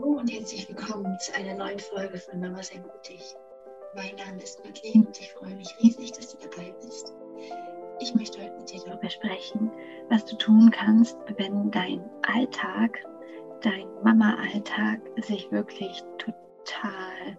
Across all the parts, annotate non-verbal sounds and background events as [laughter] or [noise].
Hallo und herzlich willkommen zu einer neuen Folge von Mama sei mutig. Mein Name ist Madeleine und ich freue mich riesig, dass du dabei bist. Ich möchte heute mit dir darüber sprechen, was du tun kannst, wenn dein Alltag, dein Mama-Alltag sich wirklich total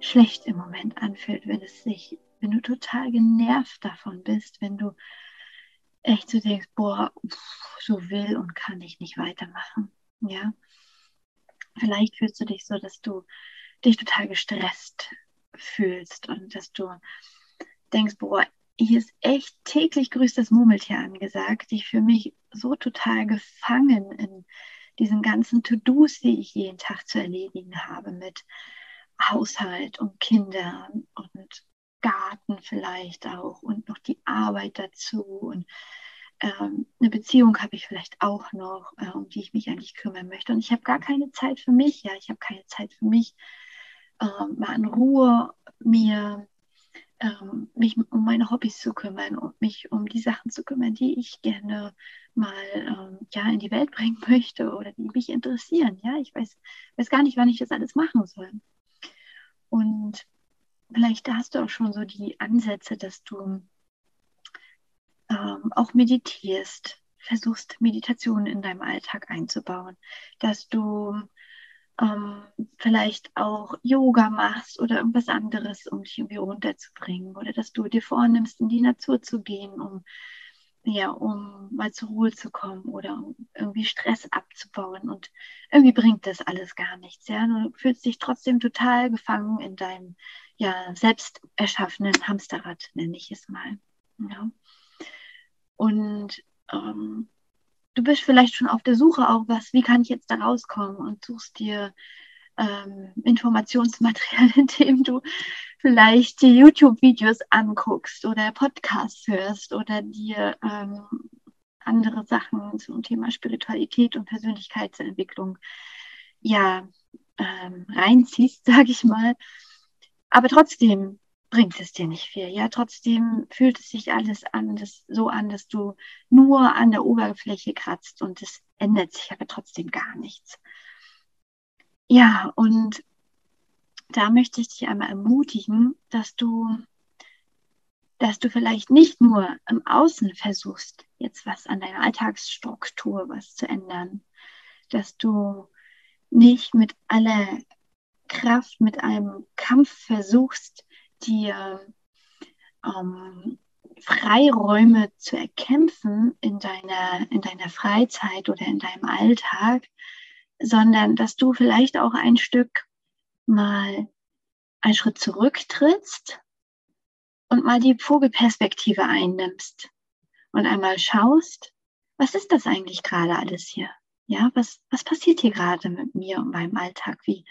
schlecht im Moment anfühlt, wenn es sich, wenn du total genervt davon bist, wenn du echt so denkst, boah, so will und kann ich nicht weitermachen. Ja, vielleicht fühlst du dich so, dass du dich total gestresst fühlst und dass du denkst, boah, hier ist echt täglich grüßt das Murmeltier angesagt. Ich fühle mich so total gefangen in diesen ganzen To-Dos, die ich jeden Tag zu erledigen habe mit Haushalt und Kindern und Garten vielleicht auch und noch die Arbeit dazu und ähm, eine Beziehung habe ich vielleicht auch noch, äh, um die ich mich eigentlich kümmern möchte. Und ich habe gar keine Zeit für mich. Ja, ich habe keine Zeit für mich, ähm, mal in Ruhe mir ähm, mich um meine Hobbys zu kümmern und mich um die Sachen zu kümmern, die ich gerne mal ja in die Welt [laughs] bringen möchte oder die mich interessieren. Ja, ich weiß, weiß gar nicht, wann ich das alles machen soll. Und vielleicht hast du auch schon so die Ansätze, dass du ähm, auch meditierst, versuchst Meditation in deinem Alltag einzubauen, dass du ähm, vielleicht auch Yoga machst oder irgendwas anderes, um dich irgendwie runterzubringen oder dass du dir vornimmst, in die Natur zu gehen, um ja, um mal zur Ruhe zu kommen oder um irgendwie Stress abzubauen. Und irgendwie bringt das alles gar nichts. Ja? Du fühlst dich trotzdem total gefangen in deinem ja, selbst erschaffenen Hamsterrad, nenne ich es mal. Ja? Und ähm, du bist vielleicht schon auf der Suche auch, was, wie kann ich jetzt da rauskommen und suchst dir ähm, Informationsmaterial, [laughs] indem du vielleicht die YouTube-Videos anguckst oder Podcasts hörst oder dir ähm, andere Sachen zum Thema Spiritualität und Persönlichkeitsentwicklung ja ähm, reinziehst, [laughs] sage ich mal. Aber trotzdem bringt es dir nicht viel. Ja, trotzdem fühlt es sich alles an, das, so an, dass du nur an der Oberfläche kratzt und es ändert sich aber trotzdem gar nichts. Ja, und da möchte ich dich einmal ermutigen, dass du, dass du vielleicht nicht nur im Außen versuchst, jetzt was an deiner Alltagsstruktur was zu ändern, dass du nicht mit aller Kraft, mit einem Kampf versuchst, dir ähm, Freiräume zu erkämpfen in deiner, in deiner Freizeit oder in deinem Alltag, sondern dass du vielleicht auch ein Stück mal einen Schritt zurücktrittst und mal die Vogelperspektive einnimmst und einmal schaust, was ist das eigentlich gerade alles hier? Ja, was, was passiert hier gerade mit mir und meinem Alltag? Wie,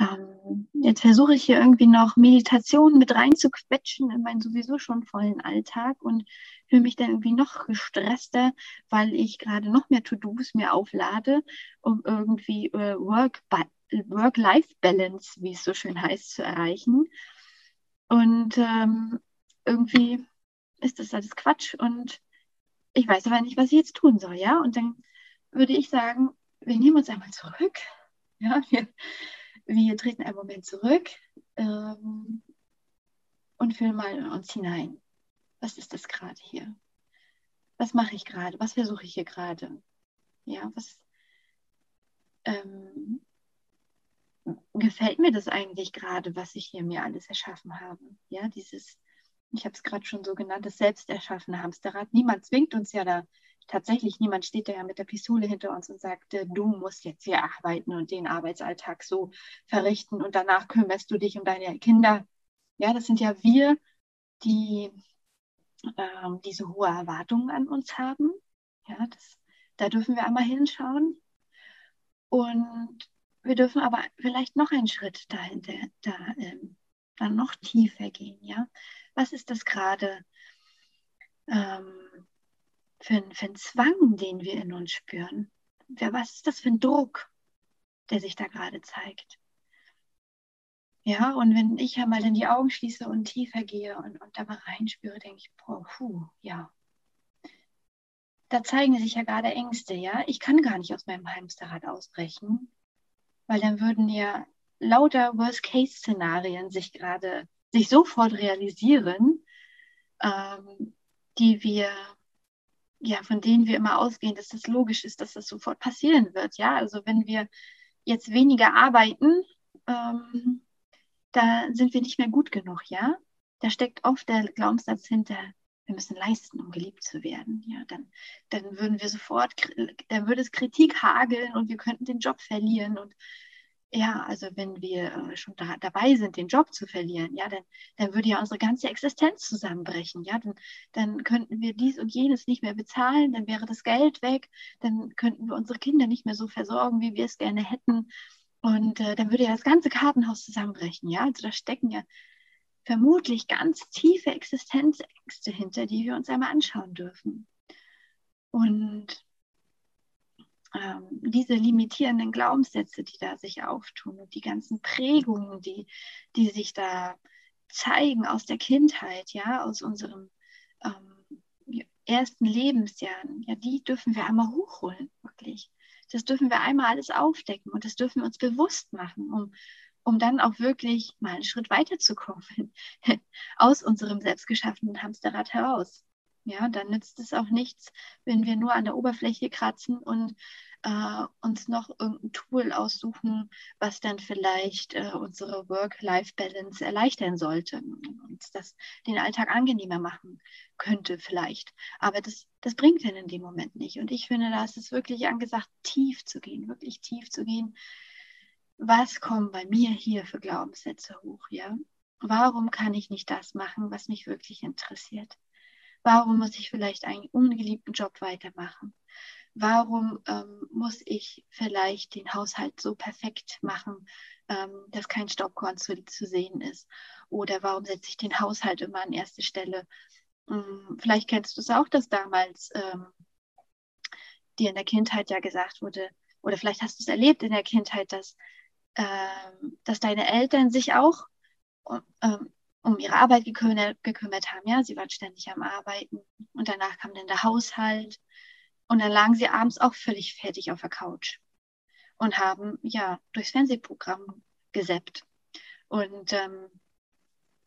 ähm, jetzt versuche ich hier irgendwie noch Meditation mit reinzuquetschen in meinen sowieso schon vollen Alltag und fühle mich dann irgendwie noch gestresster, weil ich gerade noch mehr To-Dos mir auflade, um irgendwie äh, Work-Life-Balance, wie es so schön heißt, zu erreichen. Und ähm, irgendwie ist das alles Quatsch und ich weiß aber nicht, was ich jetzt tun soll, ja? Und dann würde ich sagen, wir nehmen uns einmal zurück. Ja, wir wir treten einen Moment zurück ähm, und fühlen mal in uns hinein. Was ist das gerade hier? Was mache ich gerade? Was versuche ich hier gerade? Ja, was ähm, gefällt mir das eigentlich gerade, was ich hier mir alles erschaffen habe? Ja, dieses, ich habe es gerade schon so genannt, das selbsterschaffene Hamsterrad. Niemand zwingt uns ja da tatsächlich, niemand steht da ja mit der Pistole hinter uns und sagt, äh, du musst jetzt hier arbeiten und den Arbeitsalltag so verrichten und danach kümmerst du dich um deine Kinder. Ja, das sind ja wir, die ähm, diese hohe Erwartungen an uns haben. Ja, das, da dürfen wir einmal hinschauen. Und wir dürfen aber vielleicht noch einen Schritt dahinter, da ähm, dann noch tiefer gehen. Ja, was ist das gerade? Ähm, für, für einen Zwang, den wir in uns spüren? Was ist das für ein Druck, der sich da gerade zeigt? Ja, und wenn ich ja mal in die Augen schließe und tiefer gehe und, und da mal reinspüre, denke ich, boah, puh, ja. Da zeigen sich ja gerade Ängste, ja. Ich kann gar nicht aus meinem Hamsterrad ausbrechen, weil dann würden ja lauter Worst-Case-Szenarien sich gerade, sich sofort realisieren, ähm, die wir, ja, von denen wir immer ausgehen, dass das logisch ist, dass das sofort passieren wird. Ja, also wenn wir jetzt weniger arbeiten, ähm, da sind wir nicht mehr gut genug, ja. Da steckt oft der Glaubenssatz hinter, wir müssen leisten, um geliebt zu werden. Ja, dann, dann würden wir sofort, dann würde es Kritik hageln und wir könnten den Job verlieren. Und ja, also wenn wir äh, schon da, dabei sind, den Job zu verlieren, ja, dann, dann würde ja unsere ganze Existenz zusammenbrechen. Ja, dann, dann könnten wir dies und jenes nicht mehr bezahlen, dann wäre das Geld weg, dann könnten wir unsere Kinder nicht mehr so versorgen, wie wir es gerne hätten. Und äh, dann würde ja das ganze Kartenhaus zusammenbrechen. Ja, also da stecken ja vermutlich ganz tiefe Existenzängste hinter, die wir uns einmal anschauen dürfen. Und diese limitierenden Glaubenssätze, die da sich auftun und die ganzen Prägungen, die, die sich da zeigen aus der Kindheit, ja, aus unserem ähm, ersten Lebensjahren, ja, die dürfen wir einmal hochholen, wirklich. Das dürfen wir einmal alles aufdecken und das dürfen wir uns bewusst machen, um, um dann auch wirklich mal einen Schritt weiterzukommen [laughs] aus unserem selbstgeschaffenen Hamsterrad heraus. Ja, dann nützt es auch nichts, wenn wir nur an der Oberfläche kratzen und äh, uns noch irgendein Tool aussuchen, was dann vielleicht äh, unsere Work-Life-Balance erleichtern sollte und das den Alltag angenehmer machen könnte vielleicht. Aber das, das bringt dann in dem Moment nicht. Und ich finde, da ist es wirklich angesagt, tief zu gehen, wirklich tief zu gehen. Was kommen bei mir hier für Glaubenssätze hoch, ja? Warum kann ich nicht das machen, was mich wirklich interessiert? Warum muss ich vielleicht einen ungeliebten Job weitermachen? Warum ähm, muss ich vielleicht den Haushalt so perfekt machen, ähm, dass kein Staubkorn zu, zu, sehen ist? Oder warum setze ich den Haushalt immer an erste Stelle? Hm, vielleicht kennst du es auch, dass damals ähm, dir in der Kindheit ja gesagt wurde, oder vielleicht hast du es erlebt in der Kindheit, dass, ähm, dass deine Eltern sich auch ähm, um ihre Arbeit gekümmert, gekümmert haben. Ja, sie waren ständig am Arbeiten und danach kam dann der Haushalt und dann lagen sie abends auch völlig fertig auf der Couch und haben ja durchs Fernsehprogramm gesäppt. Und ähm,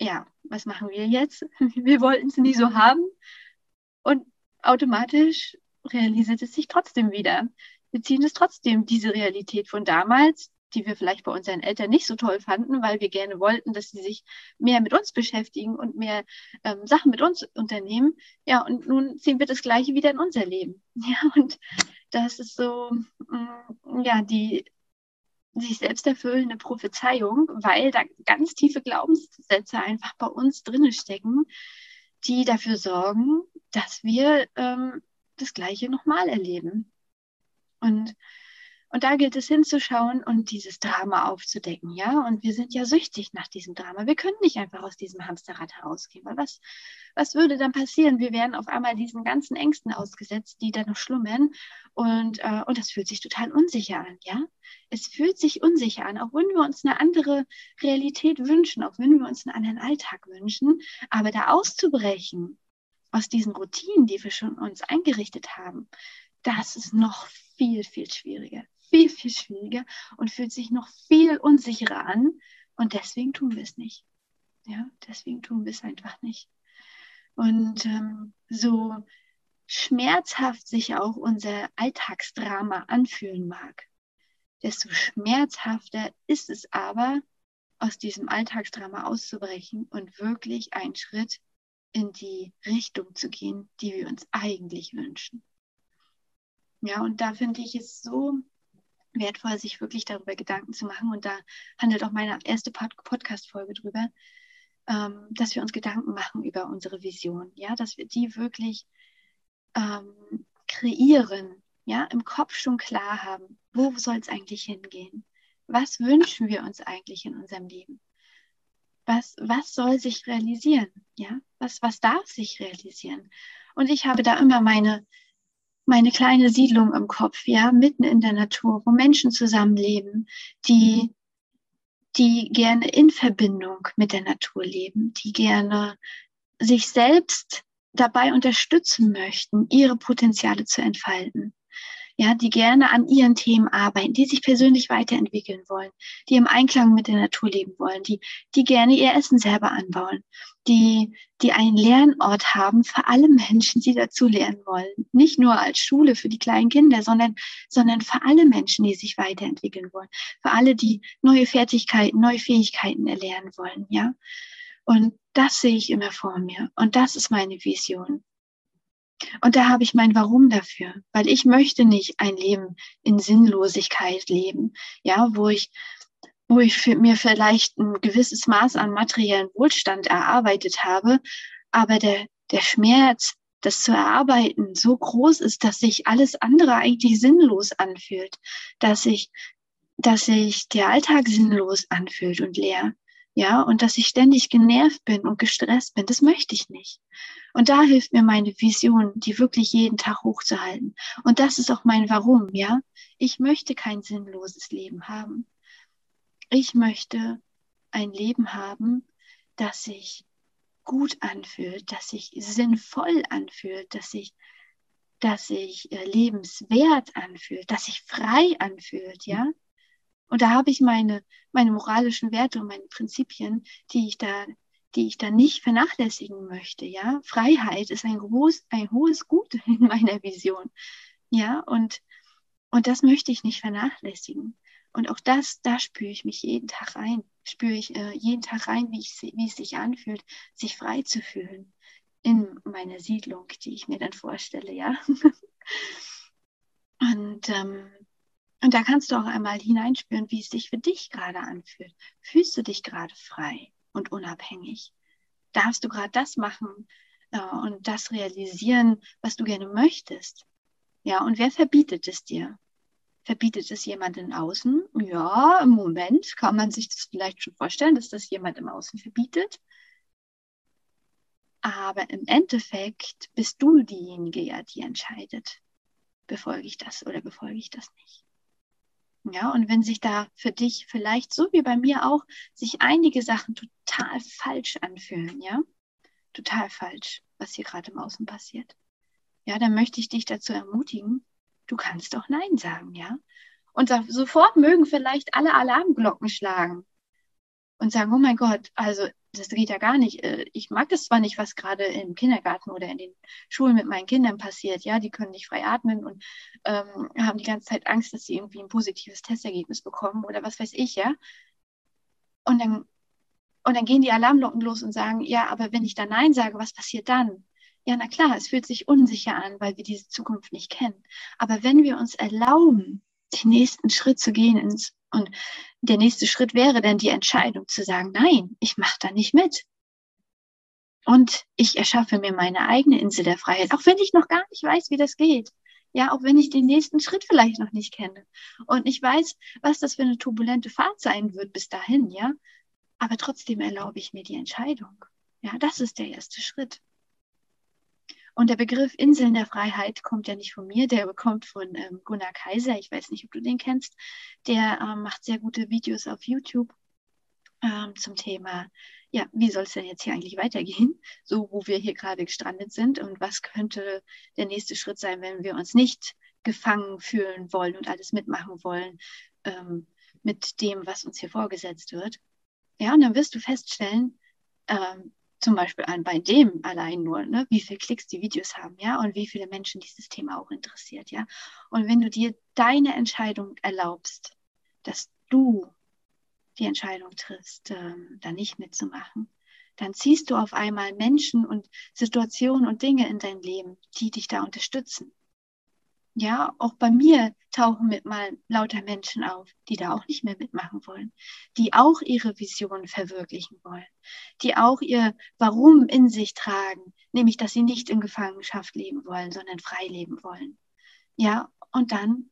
ja, was machen wir jetzt? [laughs] Wir wollten es nie so haben und automatisch realisiert es sich trotzdem wieder. Wir ziehen es trotzdem, diese Realität von damals, die wir vielleicht bei unseren Eltern nicht so toll fanden, weil wir gerne wollten, dass sie sich mehr mit uns beschäftigen und mehr ähm, Sachen mit uns unternehmen. Ja, und nun ziehen wir das Gleiche wieder in unser Leben. [laughs] Ja, und das ist so, mm, ja, die sich selbst erfüllende Prophezeiung, weil da ganz tiefe Glaubenssätze einfach bei uns drinnen stecken, die dafür sorgen, dass wir ähm, das Gleiche nochmal erleben. Und und da gilt es hinzuschauen und dieses Drama aufzudecken, ja. Und wir sind ja süchtig nach diesem Drama. Wir können nicht einfach aus diesem Hamsterrad herausgehen, weil was, was würde dann passieren? Wir wären auf einmal diesen ganzen Ängsten ausgesetzt, die da noch schlummern. Und, äh, und das fühlt sich total unsicher an, ja. Es fühlt sich unsicher an, auch wenn wir uns eine andere Realität wünschen, auch wenn wir uns einen anderen Alltag wünschen. Aber da auszubrechen aus diesen Routinen, die wir schon uns eingerichtet haben, das ist noch viel, viel schwieriger viel, viel schwieriger und fühlt sich noch viel unsicherer an. Und deswegen tun wir es nicht. Ja, deswegen tun wir es einfach nicht. Und ähm, so schmerzhaft sich auch unser Alltagsdrama anfühlen mag, desto schmerzhafter ist es aber, aus diesem Alltagsdrama auszubrechen und wirklich einen Schritt in die Richtung zu gehen, die wir uns eigentlich wünschen. Ja, und da finde ich es so wertvoll, sich wirklich darüber Gedanken zu machen. Und da handelt auch meine erste Podcast-Folge drüber, ähm, dass wir uns Gedanken machen über unsere Vision, ja, dass wir die wirklich ähm, kreieren, ja, im Kopf schon klar haben, wo soll es eigentlich hingehen? Was wünschen wir uns eigentlich in unserem Leben? Was, was soll sich realisieren? Ja, was, was darf sich realisieren? Und ich habe da immer meine, meine kleine Siedlung im Kopf, ja, mitten in der Natur, wo Menschen zusammenleben, die, die gerne in Verbindung mit der Natur leben, die gerne sich selbst dabei unterstützen möchten, ihre Potenziale zu entfalten, ja, die gerne an ihren Themen arbeiten, die sich persönlich weiterentwickeln wollen, die im Einklang mit der Natur leben wollen, die, die gerne ihr Essen selber anbauen, die, die einen Lernort haben für alle Menschen, die dazu lernen wollen. Nicht nur als Schule für die kleinen Kinder, sondern, sondern für alle Menschen, die sich weiterentwickeln wollen, für alle, die neue Fertigkeiten, neue Fähigkeiten erlernen wollen, ja. Und das sehe ich immer vor mir. Und das ist meine Vision. Und da habe ich mein Warum dafür, weil ich möchte nicht ein Leben in Sinnlosigkeit leben, ja, wo ich, wo ich mir vielleicht ein gewisses Maß an materiellen Wohlstand erarbeitet habe, aber der, der Schmerz, das zu erarbeiten, so groß ist, dass sich alles andere eigentlich sinnlos anfühlt, dass sich, dass sich der Alltag sinnlos anfühlt und leer ja, und dass ich ständig genervt bin und gestresst bin, das möchte ich nicht. Und da hilft mir meine Vision, die wirklich jeden Tag hochzuhalten. Und das ist auch mein Warum, ja. Ich möchte kein sinnloses Leben haben. Ich möchte ein Leben haben, das sich gut anfühlt, das sich sinnvoll anfühlt, das sich, das sich äh, lebenswert anfühlt, das sich frei anfühlt, ja. Und da habe ich meine, meine moralischen Werte und meine Prinzipien, die ich da, die ich da nicht vernachlässigen möchte. Ja, Freiheit ist ein groß, ein hohes Gut [laughs] in meiner Vision. Ja, und, und das möchte ich nicht vernachlässigen. Und auch das, da spüre ich mich jeden Tag rein, spüre ich äh, jeden Tag rein, wie, ich, wie es sich anfühlt, sich frei zu fühlen in meiner Siedlung, die ich mir dann vorstelle, ja. [laughs] und ähm, und da kannst du auch einmal hineinspüren, wie es sich für dich gerade anfühlt. Fühlst du dich gerade frei und unabhängig? Darfst du gerade das machen äh, und das realisieren, was du gerne möchtest? Ja, und wer verbietet es dir? Verbietet es jemand in Außen? Ja, im Moment kann man sich das vielleicht schon vorstellen, dass das jemand im Außen verbietet. Aber im Endeffekt bist du diejenige, ja, die entscheidet, befolge ich das oder befolge ich das nicht. Ja, und wenn sich da für dich vielleicht, so wie bei mir auch, sich einige Sachen total falsch anfühlen, ja, total falsch, was hier gerade im Außen passiert, ja, dann möchte ich dich dazu ermutigen, du kannst doch Nein sagen, ja. Und sofort mögen vielleicht alle Alarmglocken schlagen und sagen, oh mein Gott, also das geht ja gar nicht. Äh, ich mag das zwar nicht, was gerade im Kindergarten oder in den Schulen mit meinen Kindern passiert. Ja, die können nicht frei atmen und ähm, haben die ganze Zeit Angst, dass sie irgendwie ein positives Testergebnis bekommen oder was weiß ich, ja. Und dann, und dann gehen die Alarmglocken los und sagen, ja, aber wenn ich da Nein sage, was passiert dann? Ja, na klar, es fühlt sich unsicher an, weil wir diese Zukunft nicht kennen. Aber wenn wir uns erlauben, den nächsten Schritt zu gehen ins und der nächste Schritt wäre dann die Entscheidung zu sagen, nein, ich mache da nicht mit. Und ich erschaffe mir meine eigene Insel der Freiheit, auch wenn ich noch gar nicht weiß, wie das geht. Ja, auch wenn ich den nächsten Schritt vielleicht noch nicht kenne. Und ich weiß, was das für eine turbulente Fahrt sein wird bis dahin, ja. Aber trotzdem erlaube ich mir die Entscheidung. Ja, das ist der erste Schritt. Und der Begriff Inseln der Freiheit kommt ja nicht von mir, der kommt von ähm, Gunnar Kaiser. Ich weiß nicht, ob du den kennst. Der ähm, macht sehr gute Videos auf YouTube ähm, zum Thema, ja, wie soll es denn jetzt hier eigentlich weitergehen, [laughs] so wo wir hier gerade gestrandet sind und was könnte der nächste Schritt sein, wenn wir uns nicht gefangen fühlen wollen und alles mitmachen wollen ähm, mit dem, was uns hier vorgesetzt wird. Ja, und dann wirst du feststellen, ähm, zum Beispiel an bei dem allein nur, ne, wie viele Klicks die Videos haben, ja, und wie viele Menschen dieses Thema auch interessiert, ja. Und wenn du dir deine Entscheidung erlaubst, dass du die Entscheidung triffst, ähm, da nicht mitzumachen, dann ziehst du auf einmal Menschen und Situationen und Dinge in dein Leben, die dich da unterstützen. Ja, auch bei mir tauchen mit mal lauter Menschen auf, die da auch nicht mehr mitmachen wollen, die auch ihre Vision verwirklichen wollen, die auch ihr Warum in sich tragen, nämlich dass sie nicht in Gefangenschaft leben wollen, sondern frei leben wollen. Ja, und dann,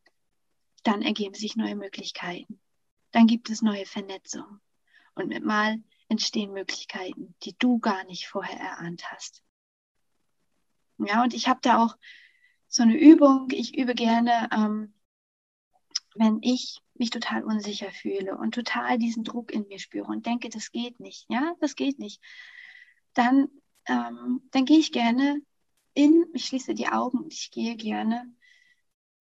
dann ergeben sich neue Möglichkeiten. Dann gibt es neue Vernetzungen. Und mit mal entstehen Möglichkeiten, die du gar nicht vorher erahnt hast. Ja, und ich habe da auch so eine Übung. Ich übe gerne, ähm, wenn ich mich total unsicher fühle und total diesen Druck in mir spüre und denke, das geht nicht, ja, das geht nicht, dann, ähm, dann gehe ich gerne in, ich schließe die Augen und ich gehe gerne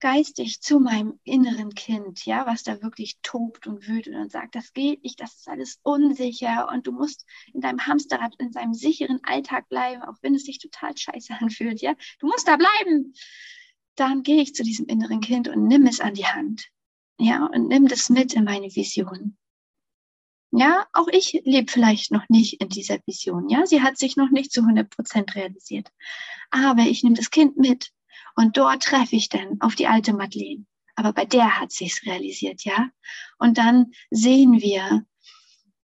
geistig zu meinem inneren Kind, ja, was da wirklich tobt und wütet und sagt, das geht nicht, das ist alles unsicher und du musst in deinem Hamsterrad, in seinem sicheren Alltag bleiben, auch wenn es sich total scheiße [laughs] anfühlt, ja, du musst da bleiben. Dann gehe ich zu diesem inneren Kind und nimm es an die Hand, ja, und nimm das mit in meine Vision. Ja, auch ich lebe vielleicht noch nicht in dieser Vision. Ja, sie hat sich noch nicht zu 100 Prozent realisiert. Aber ich nehme das Kind mit und dort treffe ich dann auf die alte Madeleine. Aber bei der hat sich's realisiert, ja. Und dann sehen wir,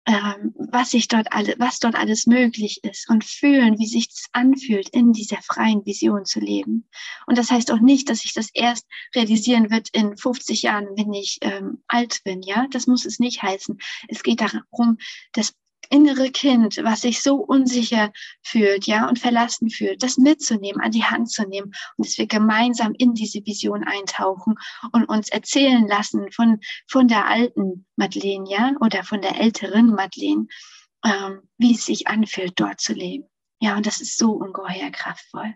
ähm, was sich dort alle, was dort alles möglich ist und fühlen, wie sich das anfühlt, in dieser freien Vision zu leben. Und das heißt auch nicht, dass ich das erst realisieren wird in 50 Jahren, wenn ich ähm, alt bin, ja. Das muss es nicht heißen. Es geht darum, das innere Kind, was sich so unsicher fühlt, ja, und verlassen fühlt, das mitzunehmen, an die Hand zu nehmen und dass wir gemeinsam in diese Vision eintauchen und uns erzählen lassen von, von der alten Madeleine, ja, oder von der älteren Madeleine, ähm, wie es sich anfühlt, dort zu leben. Ja, und das ist so ungeheuer kraftvoll.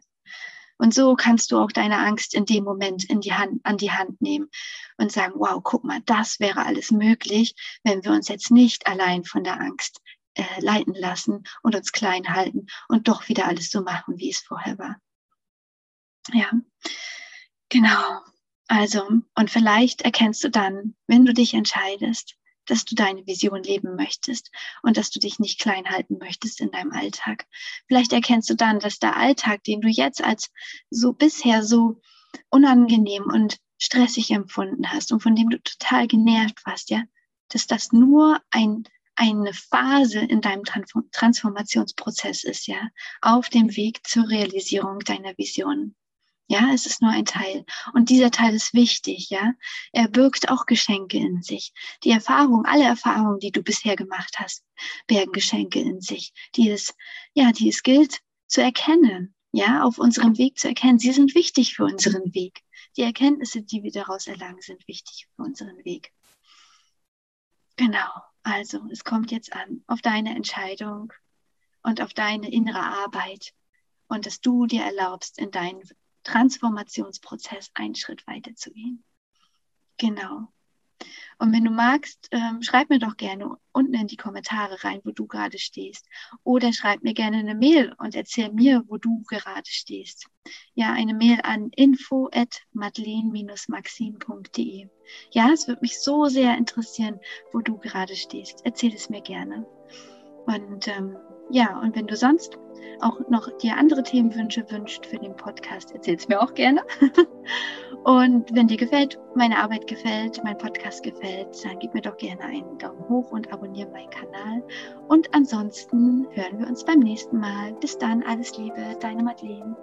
Und so kannst du auch deine Angst in dem Moment in die Hand, an die Hand nehmen und sagen, wow, guck mal, das wäre alles möglich, wenn wir uns jetzt nicht allein von der Angst äh, leiten lassen und uns klein halten und doch wieder alles so machen, wie es vorher war. Ja, genau. Also, und vielleicht erkennst du dann, wenn du dich entscheidest, dass du deine Vision leben möchtest und dass du dich nicht klein halten möchtest in deinem Alltag. Vielleicht erkennst du dann, dass der Alltag, den du jetzt als so bisher so unangenehm und stressig empfunden hast und von dem du total genervt warst, ja, dass das nur ein eine Phase in deinem Transformationsprozess ist, ja, auf dem Weg zur Realisierung deiner Vision. Ja, es ist nur ein Teil. Und dieser Teil ist wichtig, ja. Er birgt auch Geschenke in sich. Die Erfahrung, alle Erfahrungen, die du bisher gemacht hast, bergen Geschenke in sich, die es, ja, die es gilt zu erkennen, ja, auf unserem Weg zu erkennen. Sie sind wichtig für unseren Weg. Die Erkenntnisse, die wir daraus erlangen, sind wichtig für unseren Weg. Genau. Also, es kommt jetzt an auf deine Entscheidung und auf deine innere Arbeit und dass du dir erlaubst, in deinen Transformationsprozess einen Schritt weiter zu gehen. Genau. Und wenn du magst, ähm, schreib mir doch gerne unten in die Kommentare rein, wo du gerade stehst. Oder schreib mir gerne eine Mail und erzähl mir, wo du gerade stehst. Ja, eine Mail an info at madeleine-maxim.de. Ja, es würde mich so sehr interessieren, wo du gerade stehst. Erzähl es mir gerne. Und ähm, ja, und wenn du sonst auch noch dir andere Themenwünsche wünscht für den Podcast, erzähl es mir auch gerne. [laughs] und wenn dir gefällt, meine Arbeit gefällt, mein Podcast gefällt, dann gib mir doch gerne einen Daumen hoch und abonniere meinen Kanal. Und ansonsten hören wir uns beim nächsten Mal. Bis dann, alles Liebe, deine Madeleine.